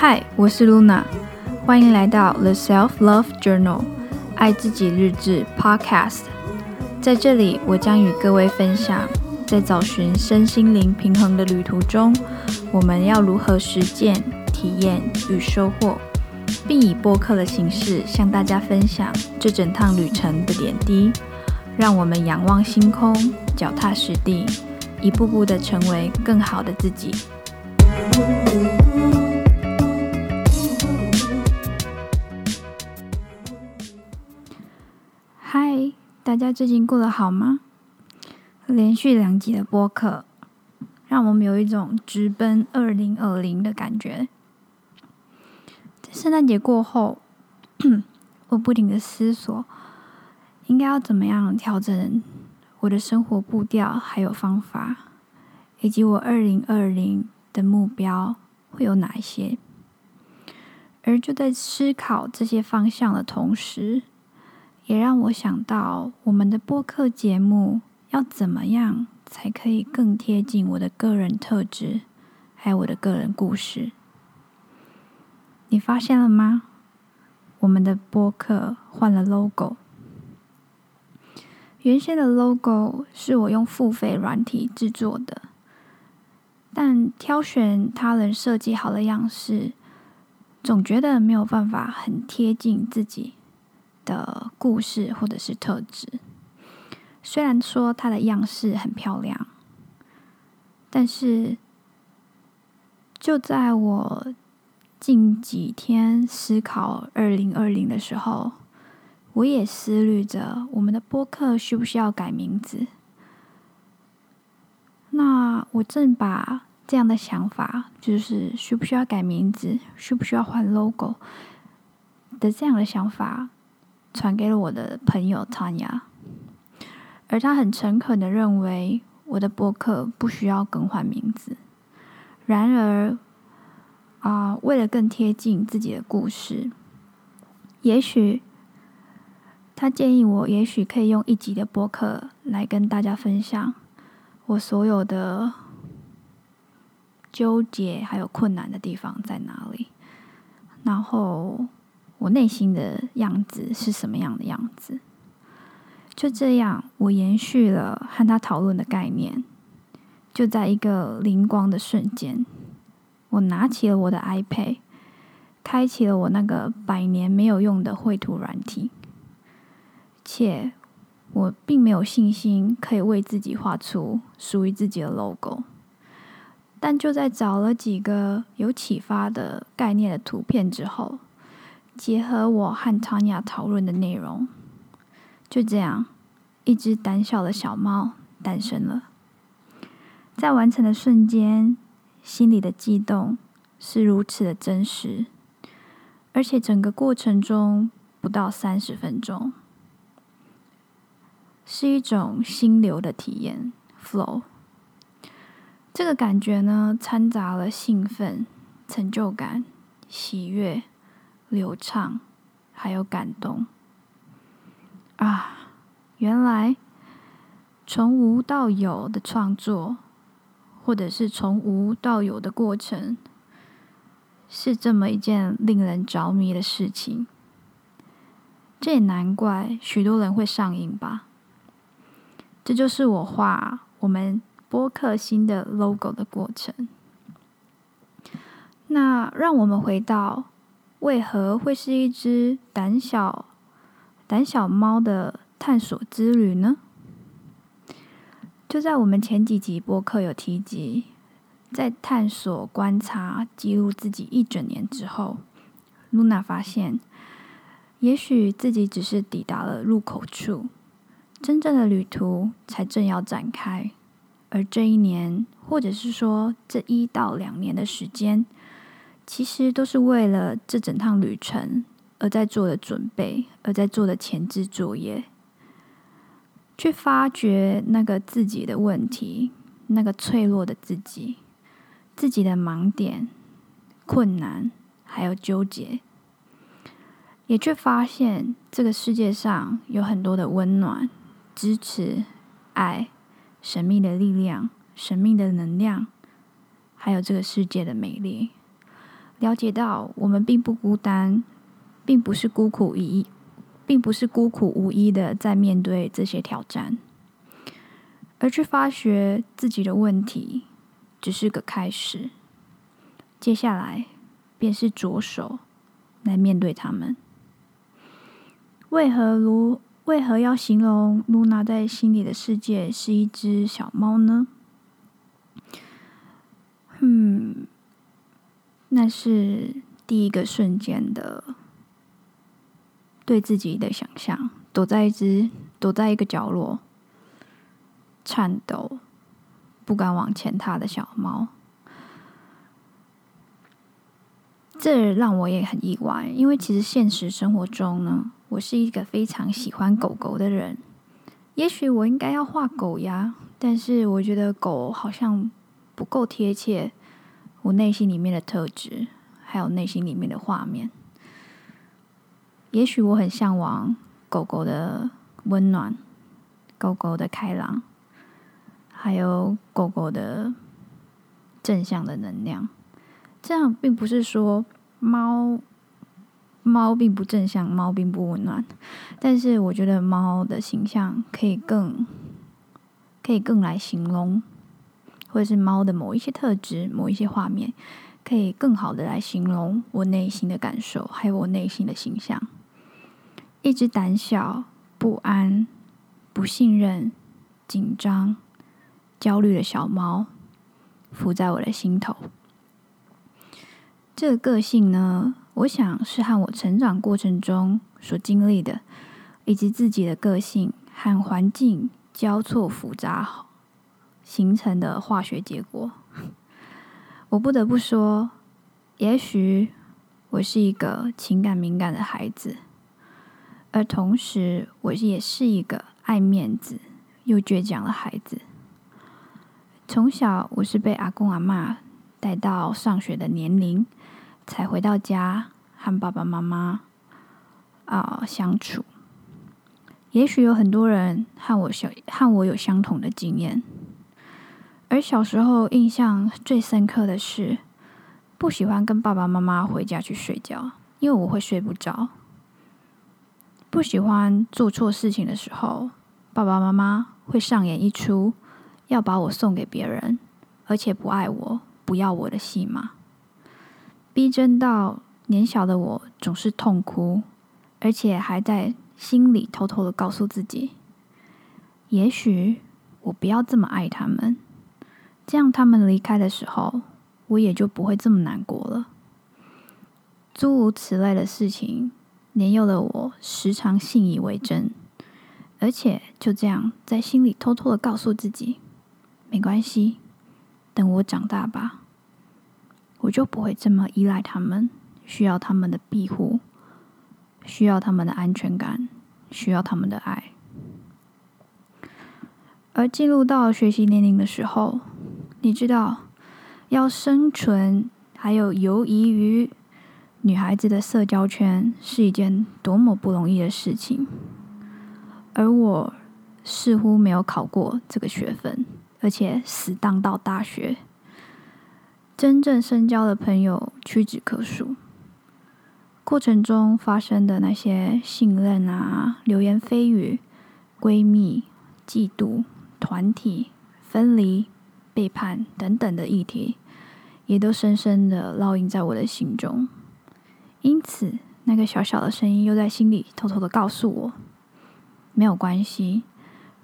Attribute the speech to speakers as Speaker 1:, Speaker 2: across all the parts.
Speaker 1: 嗨，我是 Luna，欢迎来到 The Self Love Journal 爱自己日志 Podcast。在这里，我将与各位分享，在找寻身心灵平衡的旅途中，我们要如何实践、体验与收获，并以播客的形式向大家分享这整趟旅程的点滴。让我们仰望星空，脚踏实地，一步步的成为更好的自己。嗨，大家最近过得好吗？连续两集的播客，让我们有一种直奔二零二零的感觉。在圣诞节过后，我不停的思索，应该要怎么样调整我的生活步调，还有方法，以及我二零二零的目标会有哪一些。而就在思考这些方向的同时，也让我想到我们的播客节目。要怎么样才可以更贴近我的个人特质，还有我的个人故事？你发现了吗？我们的播客换了 logo。原先的 logo 是我用付费软体制作的，但挑选他人设计好的样式，总觉得没有办法很贴近自己的故事或者是特质。虽然说它的样式很漂亮，但是就在我近几天思考二零二零的时候，我也思虑着我们的播客需不需要改名字。那我正把这样的想法，就是需不需要改名字，需不需要换 logo 的这样的想法，传给了我的朋友 Tanya。而他很诚恳的认为，我的博客不需要更换名字。然而，啊、呃，为了更贴近自己的故事，也许他建议我，也许可以用一集的播客来跟大家分享我所有的纠结还有困难的地方在哪里，然后我内心的样子是什么样的样子。就这样，我延续了和他讨论的概念。就在一个灵光的瞬间，我拿起了我的 iPad，开启了我那个百年没有用的绘图软体，且我并没有信心可以为自己画出属于自己的 logo。但就在找了几个有启发的概念的图片之后，结合我和 Tanya 讨论的内容。就这样，一只胆小的小猫诞生了。在完成的瞬间，心里的悸动是如此的真实，而且整个过程中不到三十分钟，是一种心流的体验 （flow）。这个感觉呢，掺杂了兴奋、成就感、喜悦、流畅，还有感动。啊，原来从无到有的创作，或者是从无到有的过程，是这么一件令人着迷的事情。这也难怪许多人会上瘾吧。这就是我画我们播客新的 logo 的过程。那让我们回到，为何会是一只胆小？胆小猫的探索之旅呢？就在我们前几集播客有提及，在探索、观察、记录自己一整年之后，露娜发现，也许自己只是抵达了入口处，真正的旅途才正要展开。而这一年，或者是说这一到两年的时间，其实都是为了这整趟旅程。而在做的准备，而在做的前置作业，去发掘那个自己的问题，那个脆弱的自己，自己的盲点、困难，还有纠结，也却发现这个世界上有很多的温暖、支持、爱、神秘的力量、神秘的能量，还有这个世界的美丽。了解到我们并不孤单，并不是孤苦一，并不是孤苦无依的在面对这些挑战，而去发掘自己的问题，只是个开始。接下来便是着手来面对他们。为何如为何要形容露娜在心里的世界是一只小猫呢？嗯，是第一个瞬间的对自己的想象，躲在一只躲在一个角落，颤抖，不敢往前踏的小猫。这让我也很意外，因为其实现实生活中呢，我是一个非常喜欢狗狗的人。也许我应该要画狗呀，但是我觉得狗好像不够贴切我内心里面的特质，还有内心里面的画面。也许我很向往狗狗的温暖，狗狗的开朗，还有狗狗的正向的能量。这样并不是说猫猫并不正向，猫并不温暖，但是我觉得猫的形象可以更可以更来形容，或者是猫的某一些特质、某一些画面，可以更好的来形容我内心的感受，还有我内心的形象。一只胆小、不安、不信任、紧张、焦虑的小猫，伏在我的心头。这个个性呢，我想是和我成长过程中所经历的，以及自己的个性和环境交错复杂形成的化学结果。我不得不说，也许我是一个情感敏感的孩子，而同时我也是一个爱面子又倔强的孩子。从小我是被阿公阿嬷带到上学的年龄。才回到家和爸爸妈妈啊相处。也许有很多人和我小和我有相同的经验，而小时候印象最深刻的是，不喜欢跟爸爸妈妈回家去睡觉，因为我会睡不着。不喜欢做错事情的时候，爸爸妈妈会上演一出要把我送给别人，而且不爱我、不要我的戏码。逼真到年小的我总是痛哭，而且还在心里偷偷的告诉自己：也许我不要这么爱他们，这样他们离开的时候，我也就不会这么难过了。诸如此类的事情，年幼的我时常信以为真，而且就这样在心里偷偷的告诉自己：没关系，等我长大吧。我就不会这么依赖他们，需要他们的庇护，需要他们的安全感，需要他们的爱。而进入到学习年龄的时候，你知道，要生存还有游移于女孩子的社交圈是一件多么不容易的事情。而我似乎没有考过这个学分，而且死当到大学。真正深交的朋友屈指可数，过程中发生的那些信任啊、流言蜚语、闺蜜、嫉妒、团体、分离、背叛等等的议题，也都深深的烙印在我的心中。因此，那个小小的声音又在心里偷偷的告诉我：没有关系，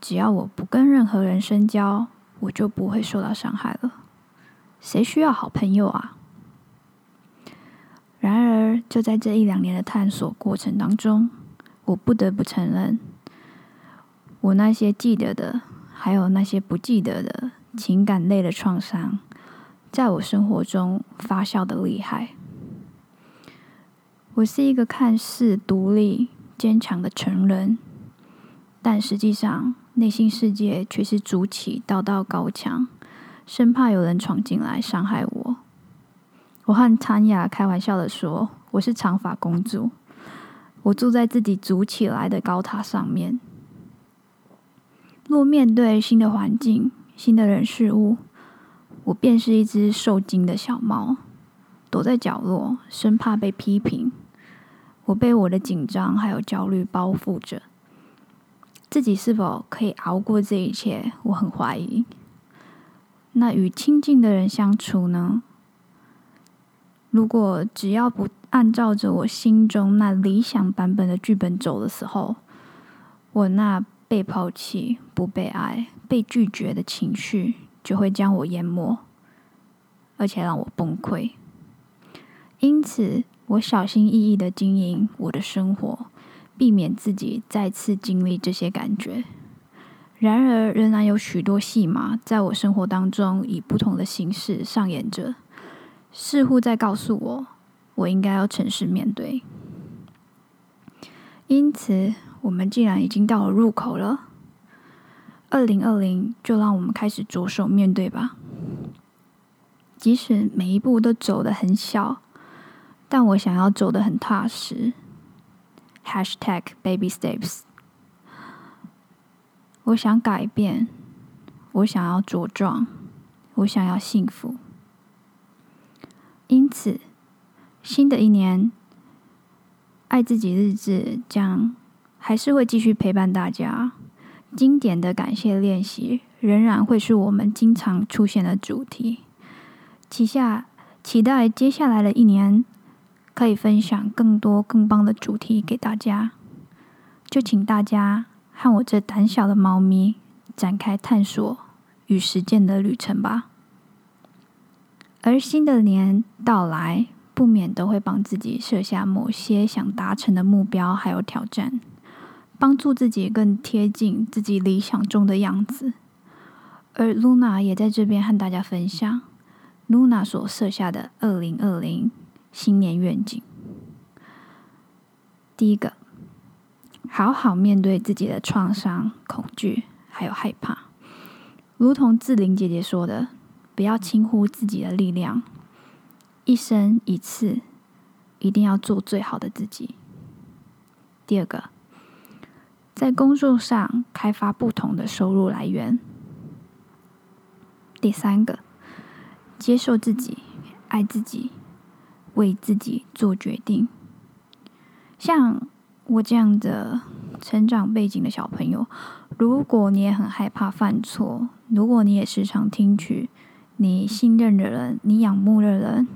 Speaker 1: 只要我不跟任何人深交，我就不会受到伤害了。谁需要好朋友啊？然而，就在这一两年的探索过程当中，我不得不承认，我那些记得的，还有那些不记得的情感类的创伤，在我生活中发酵的厉害。我是一个看似独立坚强的成人，但实际上内心世界却是筑起道道高墙。生怕有人闯进来伤害我。我和谭雅开玩笑的说：“我是长发公主，我住在自己筑起来的高塔上面。若面对新的环境、新的人事物，我便是一只受惊的小猫，躲在角落，生怕被批评。我被我的紧张还有焦虑包覆着，自己是否可以熬过这一切？我很怀疑。那与亲近的人相处呢？如果只要不按照着我心中那理想版本的剧本走的时候，我那被抛弃、不被爱、被拒绝的情绪就会将我淹没，而且让我崩溃。因此，我小心翼翼的经营我的生活，避免自己再次经历这些感觉。然而，仍然有许多戏码在我生活当中以不同的形式上演着。似乎在告诉我，我应该要诚实面对。因此，我们既然已经到了入口了，二零二零，就让我们开始着手面对吧。即使每一步都走得很小，但我想要走得很踏实。Hashtag baby steps。我想改变，我想要茁壮，我想要幸福。因此，新的一年，爱自己日志将还是会继续陪伴大家。经典的感谢练习仍然会是我们经常出现的主题。期下期待接下来的一年，可以分享更多更棒的主题给大家。就请大家和我这胆小的猫咪展开探索与实践的旅程吧。而新的年到来，不免都会帮自己设下某些想达成的目标，还有挑战，帮助自己更贴近自己理想中的样子。而 Luna 也在这边和大家分享 Luna 所设下的二零二零新年愿景。第一个，好好面对自己的创伤、恐惧还有害怕，如同志玲姐姐说的。不要轻忽自己的力量，一生一次，一定要做最好的自己。第二个，在工作上开发不同的收入来源。第三个，接受自己，爱自己，为自己做决定。像我这样的成长背景的小朋友，如果你也很害怕犯错，如果你也时常听取。你信任的人，你仰慕的人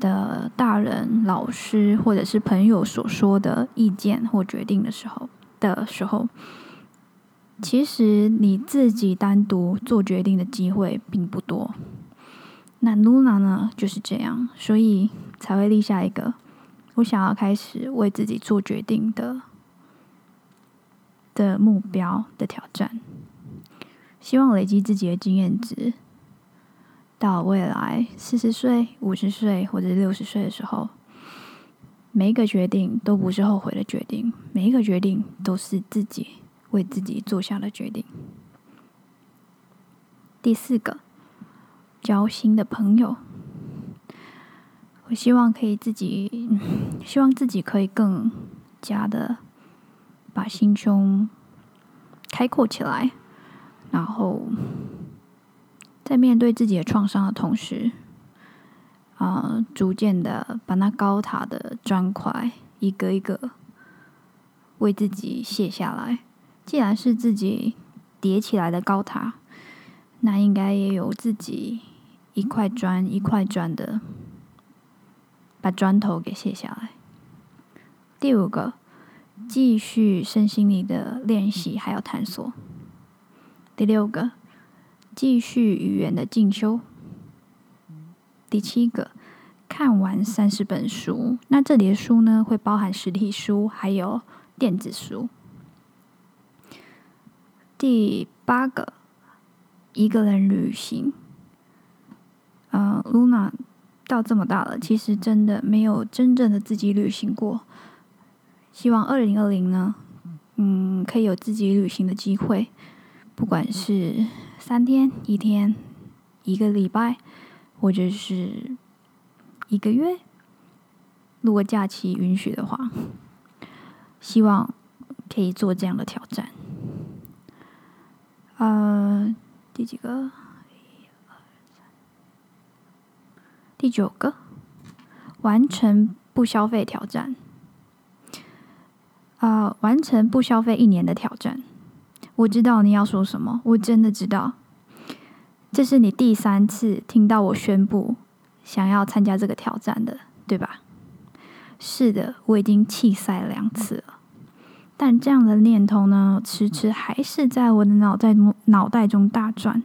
Speaker 1: 的大人、老师或者是朋友所说的意见或决定的时候的时候，其实你自己单独做决定的机会并不多。那 Luna 呢，就是这样，所以才会立下一个我想要开始为自己做决定的的目标的挑战，希望累积自己的经验值。到未来四十岁、五十岁或者六十岁的时候，每一个决定都不是后悔的决定，每一个决定都是自己为自己做下的决定。第四个，交新的朋友，我希望可以自己，希望自己可以更加的把心胸开阔起来，然后。在面对自己的创伤的同时，呃，逐渐的把那高塔的砖块一个一个为自己卸下来。既然是自己叠起来的高塔，那应该也有自己一块砖一块砖的把砖头给卸下来。第五个，继续身心灵的练习还有探索。第六个。继续语言的进修。第七个，看完三十本书。那这里的书呢，会包含实体书还有电子书。第八个，一个人旅行。呃，Luna 到这么大了，其实真的没有真正的自己旅行过。希望二零二零呢，嗯，可以有自己旅行的机会，不管是。三天、一天、一个礼拜，或者是一个月，如果假期允许的话，希望可以做这样的挑战。呃，第几个？第九个，完成不消费挑战。啊、完成不消费一年的挑战。我知道你要说什么，我真的知道。这是你第三次听到我宣布想要参加这个挑战的，对吧？是的，我已经弃赛两次了。但这样的念头呢，迟迟还是在我的脑袋中脑袋中大转。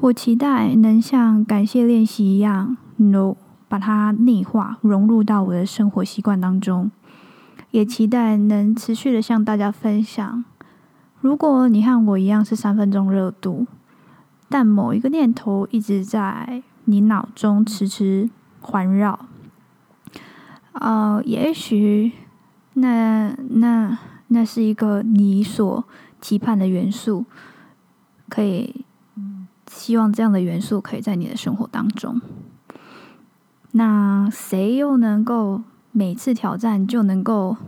Speaker 1: 我期待能像感谢练习一样，no，把它内化融入到我的生活习惯当中。也期待能持续的向大家分享。如果你和我一样是三分钟热度，但某一个念头一直在你脑中迟迟环绕，呃，也许那那。那是一个你所期盼的元素，可以希望这样的元素可以在你的生活当中。那谁又能够每次挑战就能够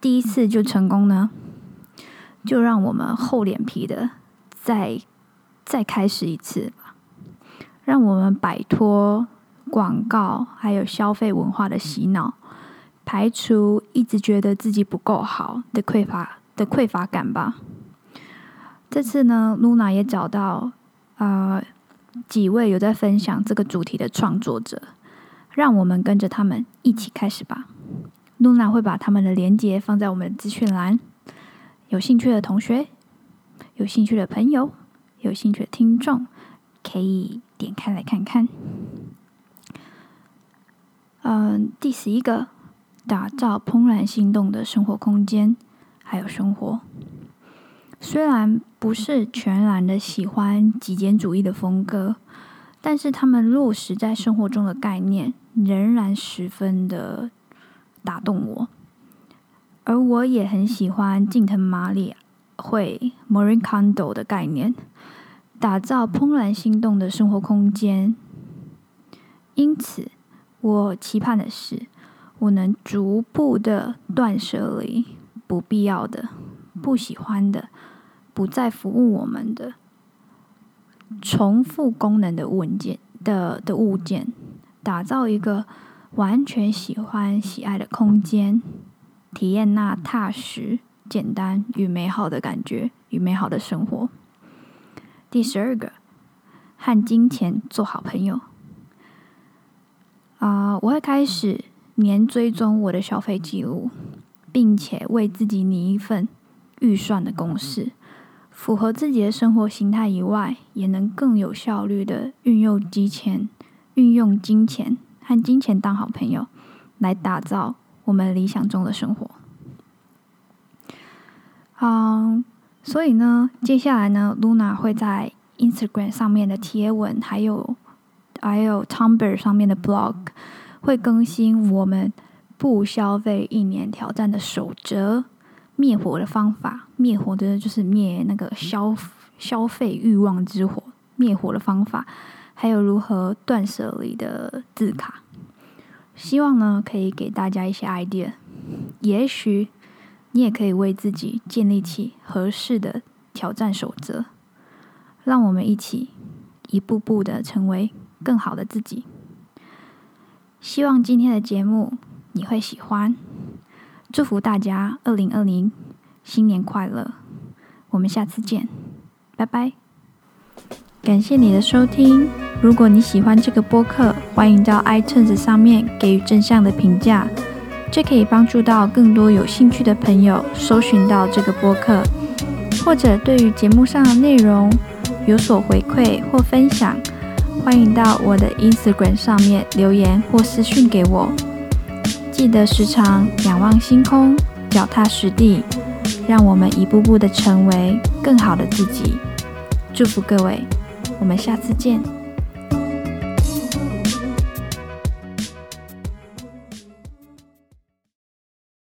Speaker 1: 第一次就成功呢？就让我们厚脸皮的再再开始一次吧，让我们摆脱广告还有消费文化的洗脑。排除一直觉得自己不够好的匮乏的匮乏感吧。这次呢，Luna 也找到啊、几位有在分享这个主题的创作者，让我们跟着他们一起开始吧。Luna 会把他们的连接放在我们资讯栏，有兴趣的同学、有兴趣的朋友、有兴趣的听众，可以点开来看看。嗯、第十一个。打造怦然心动的生活空间，还有生活。虽然不是全然的喜欢极简主义的风格，但是他们落实在生活中的概念仍然十分的打动我。而我也很喜欢近藤麻里惠 Marie Kondo 的概念，打造怦然心动的生活空间。因此，我期盼的是。我能逐步的断舍离不必要的、不喜欢的、不再服务我们的、重复功能的物件的的物件，打造一个完全喜欢、喜爱的空间，体验那踏实、简单与美好的感觉与美好的生活。第十二个，和金钱做好朋友。啊、我会开始。年追踪我的消费记录，并且为自己拟一份预算的公式，符合自己的生活形态以外，也能更有效率的运用金钱，运用金钱和金钱当好朋友，来打造我们理想中的生活。嗯，所以呢，接下来呢，Luna 会在 Instagram 上面的贴文，还有还有 Tumblr 上面的 blog。会更新我们不消费一年挑战的守则，灭火的方法，灭火的就是灭那个消消费欲望之火，灭火的方法，还有如何断舍离的字卡。希望呢可以给大家一些 idea，也许你也可以为自己建立起合适的挑战守则，让我们一起一步步的成为更好的自己。希望今天的节目你会喜欢，祝福大家二零二零新年快乐！我们下次见，拜拜！感谢你的收听。如果你喜欢这个播客，欢迎到 iTunes 上面给予正向的评价，这可以帮助到更多有兴趣的朋友搜寻到这个播客，或者对于节目上的内容有所回馈或分享。欢迎到我的 Instagram 上面留言或私讯给我。记得时常仰望星空，脚踏实地，让我们一步步的成为更好的自己。祝福各位，我们下次见。